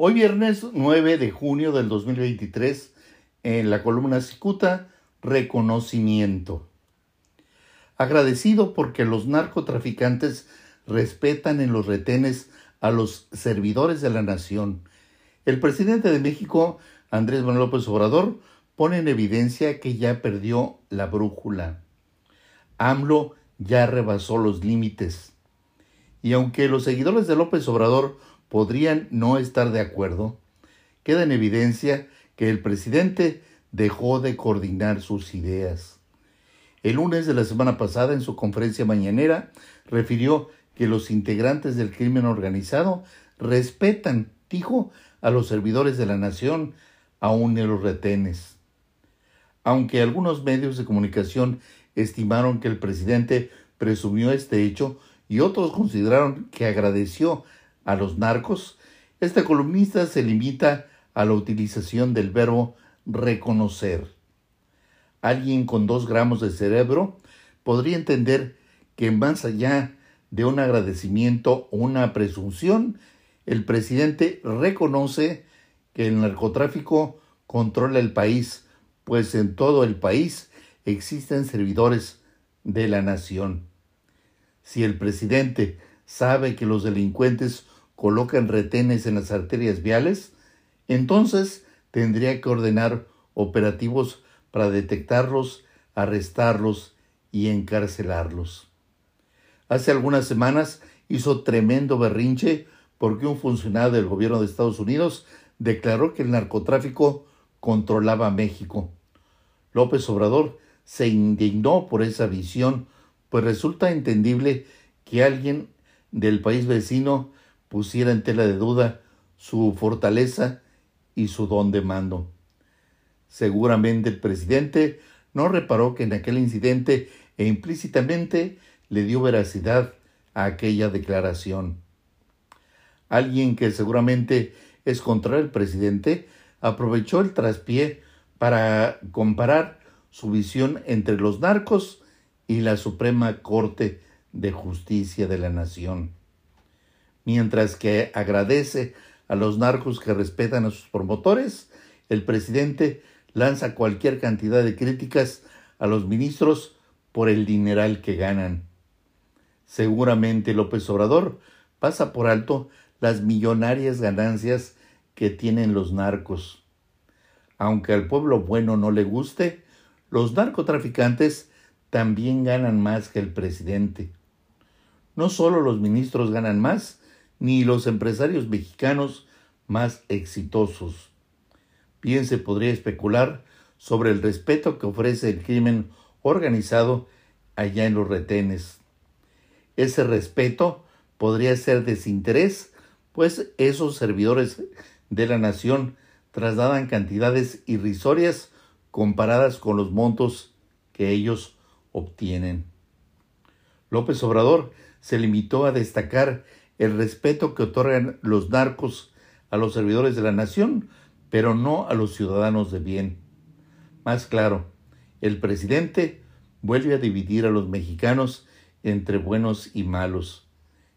Hoy viernes 9 de junio del 2023, en la columna Cicuta, reconocimiento. Agradecido porque los narcotraficantes respetan en los retenes a los servidores de la nación. El presidente de México, Andrés Manuel López Obrador, pone en evidencia que ya perdió la brújula. AMLO ya rebasó los límites. Y aunque los seguidores de López Obrador podrían no estar de acuerdo, queda en evidencia que el presidente dejó de coordinar sus ideas. El lunes de la semana pasada, en su conferencia mañanera, refirió que los integrantes del crimen organizado respetan, dijo, a los servidores de la nación, aún en los retenes. Aunque algunos medios de comunicación estimaron que el presidente presumió este hecho y otros consideraron que agradeció a los narcos, este columnista se limita a la utilización del verbo reconocer. Alguien con dos gramos de cerebro podría entender que más allá de un agradecimiento o una presunción, el presidente reconoce que el narcotráfico controla el país, pues en todo el país existen servidores de la nación. Si el presidente sabe que los delincuentes colocan retenes en las arterias viales, entonces tendría que ordenar operativos para detectarlos, arrestarlos y encarcelarlos. Hace algunas semanas hizo tremendo berrinche porque un funcionario del gobierno de Estados Unidos declaró que el narcotráfico controlaba México. López Obrador se indignó por esa visión, pues resulta entendible que alguien del país vecino pusiera en tela de duda su fortaleza y su don de mando. Seguramente el presidente no reparó que en aquel incidente e implícitamente le dio veracidad a aquella declaración. Alguien que seguramente es contra el presidente aprovechó el traspié para comparar su visión entre los narcos y la Suprema Corte de Justicia de la Nación mientras que agradece a los narcos que respetan a sus promotores, el presidente lanza cualquier cantidad de críticas a los ministros por el dineral que ganan. Seguramente López Obrador pasa por alto las millonarias ganancias que tienen los narcos. Aunque al pueblo bueno no le guste, los narcotraficantes también ganan más que el presidente. No solo los ministros ganan más, ni los empresarios mexicanos más exitosos. Bien se podría especular sobre el respeto que ofrece el crimen organizado allá en los retenes. Ese respeto podría ser desinterés, pues esos servidores de la nación trasladan cantidades irrisorias comparadas con los montos que ellos obtienen. López Obrador se limitó a destacar el respeto que otorgan los narcos a los servidores de la nación, pero no a los ciudadanos de bien. Más claro, el presidente vuelve a dividir a los mexicanos entre buenos y malos.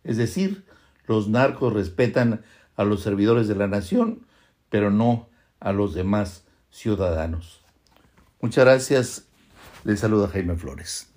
Es decir, los narcos respetan a los servidores de la nación, pero no a los demás ciudadanos. Muchas gracias. Les saluda Jaime Flores.